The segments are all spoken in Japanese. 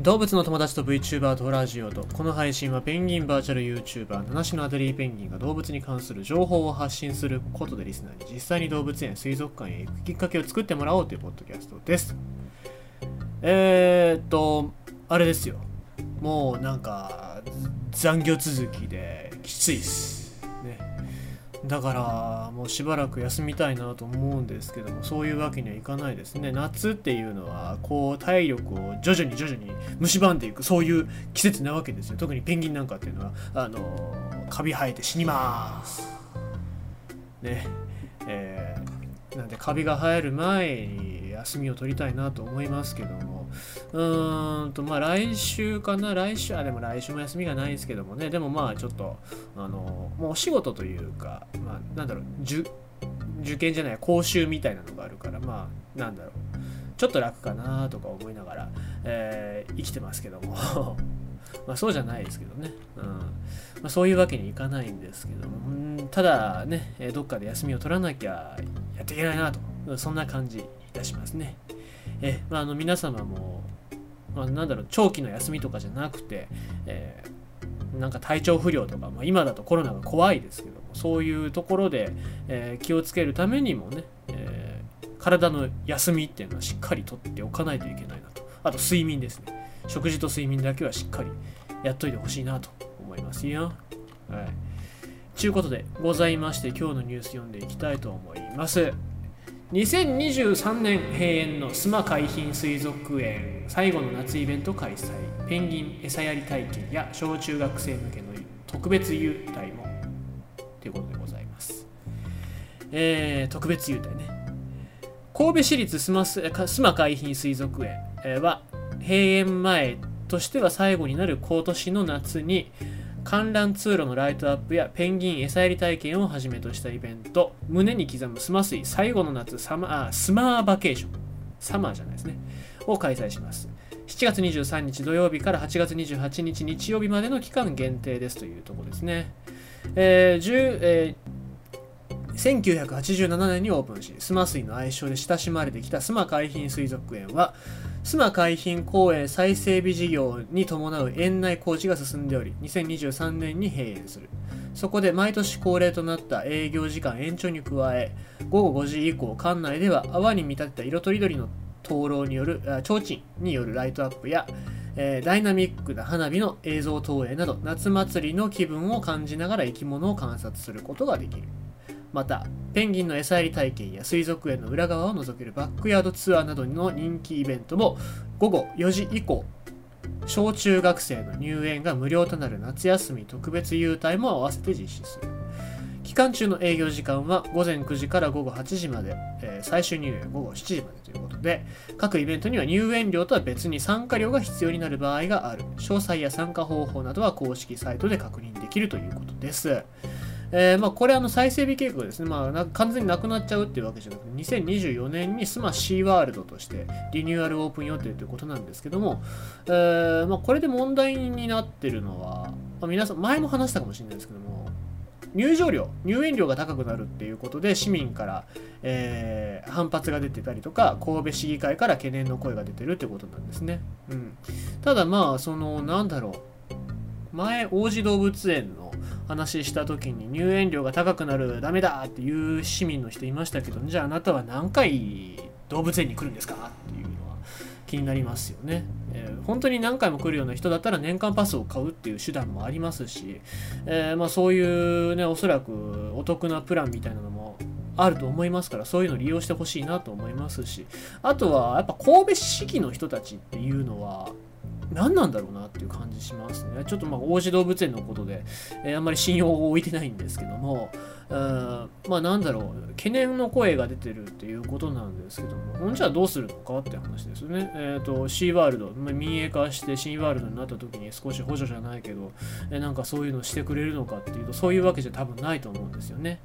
動物の友達と VTuber とラジオとこの配信はペンギンバーチャル YouTuber 七種のアデリーペンギンが動物に関する情報を発信することでリスナーに実際に動物園水族館へ行くきっかけを作ってもらおうというポッドキャストです。えー、っとあれですよ。もうなんか残業続きできついっす。だからもうしばらく休みたいなと思うんですけどもそういうわけにはいかないですね。夏っていうのはこう体力を徐々に徐々に蝕んでいくそういう季節なわけですよ。特にペンギンなんかっていうのはあのカビ生えて死にます。ね。えーなんでカビが生える前に休みを取りたいなと思いますけども。うーんとまあ来週かな来週あでも来週も休みがないですけどもね。でもまあちょっとあのもうお仕事というかまあなんだろう受験じゃない講習みたいなのがあるからまあなんだろう。ちょっと楽かなとか思いながら、えー生きてますけども。まあそうじゃないですけどね、うん。まあ、そういうわけにいかないんですけども。うんただねどっかで休みを取らなきゃやっていけないなと。そんな感じいたしますね。え、まあ、あの皆様も、まあ、なんだろう長期の休みとかじゃなくて、えーなんか体調不良とか、まあ、今だとコロナが怖いですけどもそういうところで、えー気をつけるためにもね、えー体の休みっていうのはしっかりとっておかないといけないなと。あと睡眠ですね。食事と睡眠だけはしっかりやっといてほしいなと思いますよ。はい。ちゅうことでございまして今日のニュース読んでいきたいと思います。2023年閉園の須磨海浜水族園。最後の夏イベント開催。ペンギン餌やり体験や小中学生向けの特別優待も。ということでございます。えー、特別優待ね。神戸市立須磨須磨海浜水族園は閉園前としては最後になる今年の夏に観覧通路のライトアップやペンギン餌やり体験をはじめとしたイベント。胸に刻むスマ水最後の夏サマあスマーバケーション。サマーじゃないですね。を開催します。7月23日土曜日から8月28日日曜日までの期間限定ですというところですね、えー10えー1987年にオープンし、スマ水の愛称で親しまれてきた須磨海浜水族園は、須磨海浜公園再整備事業に伴う園内工事が進んでおり、2023年に閉園する。そこで毎年恒例となった営業時間延長に加え、午後5時以降、館内では泡に見立てた色とりどりの灯籠による、提灯によるライトアップや、えーダイナミックな花火の映像投影など夏祭りの気分を感じながら生き物を観察することができる。また、ペンギンの餌やり体験や水族園の裏側を覗けるバックヤードツアーなどの人気イベントも午後4時以降、小中学生の入園が無料となる夏休み特別優待も合わせて実施する。期間中の営業時間は午前9時から午後8時まで、えー最終入園午後7時までということで、各イベントには入園料とは別に参加料が必要になる場合がある。詳細や参加方法などは公式サイトで確認できるということです。えーまあ、これあの再整備計画ですね、まあ、完全になくなっちゃうっていうわけじゃなくて2024年にスマシーワールドとしてリニューアルオープン予定ということなんですけども、えーまあ、これで問題になってるのは、まあ、皆さん前も話したかもしれないですけども入場料入園料が高くなるっていうことで市民から、えー反発が出てたりとか神戸市議会から懸念の声が出てるってことなんですね、うん、ただまあそのなんだろう。前王子動物園の話した時に入園料が高くなるダメだっていう市民の人いましたけどじゃああなたは何回動物園に来るんですかっていうのは気になりますよね、えー本当に何回も来るような人だったら年間パスを買うっていう手段もありますし、えーまあ、そういうねおそらくお得なプランみたいなのもあると思いますからそういうのを利用してほしいなと思いますしあとはやっぱ神戸市議の人たちっていうのは何なんだろうなっていう感じしますね。ちょっとまあ王子動物園のことで、えーあんまり信用を置いてないんですけども、うんまあなんだろう、懸念の声が出てるっていうことなんですけども、ほんじゃあどうするのかって話ですよね。えっ、と、シーワールド、まあ、民営化してシーワールドになった時に少し補助じゃないけど、えーなんかそういうのしてくれるのかっていうと、そういうわけじゃ多分ないと思うんですよね。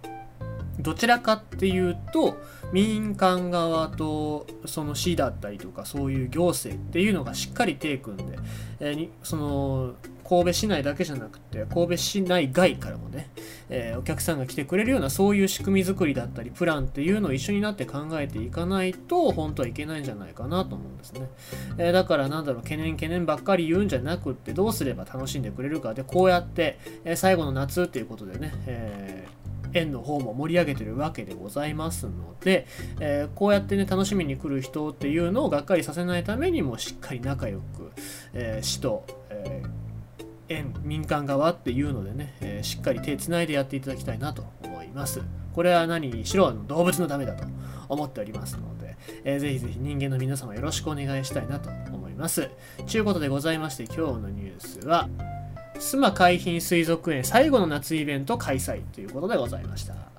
どちらかっていうと民間側とその市だったりとかそういう行政っていうのがしっかり手組んで、えーその神戸市内だけじゃなくて神戸市内外からもね、えー、お客さんが来てくれるようなそういう仕組み作りだったりプランっていうのを一緒になって考えていかないと本当はいけないんじゃないかなと思うんですね、えー、だからなんだろう懸念懸念ばっかり言うんじゃなくってどうすれば楽しんでくれるかでこうやって、え、最後の夏っていうことでね、えー園の方も盛り上げてるわけでございますので、えー、こうやってね楽しみに来る人っていうのをがっかりさせないためにもしっかり仲良く、えー、市と、えー、園民間側っていうのでね、えしっかり手つないでやっていただきたいなと思います。これは何にしろ動物のためだと思っておりますので、えー、ぜひぜひ人間の皆様よろしくお願いしたいなと思います。ということでございまして今日のニュースは須磨海浜水族園最後の夏イベント開催ということでございました。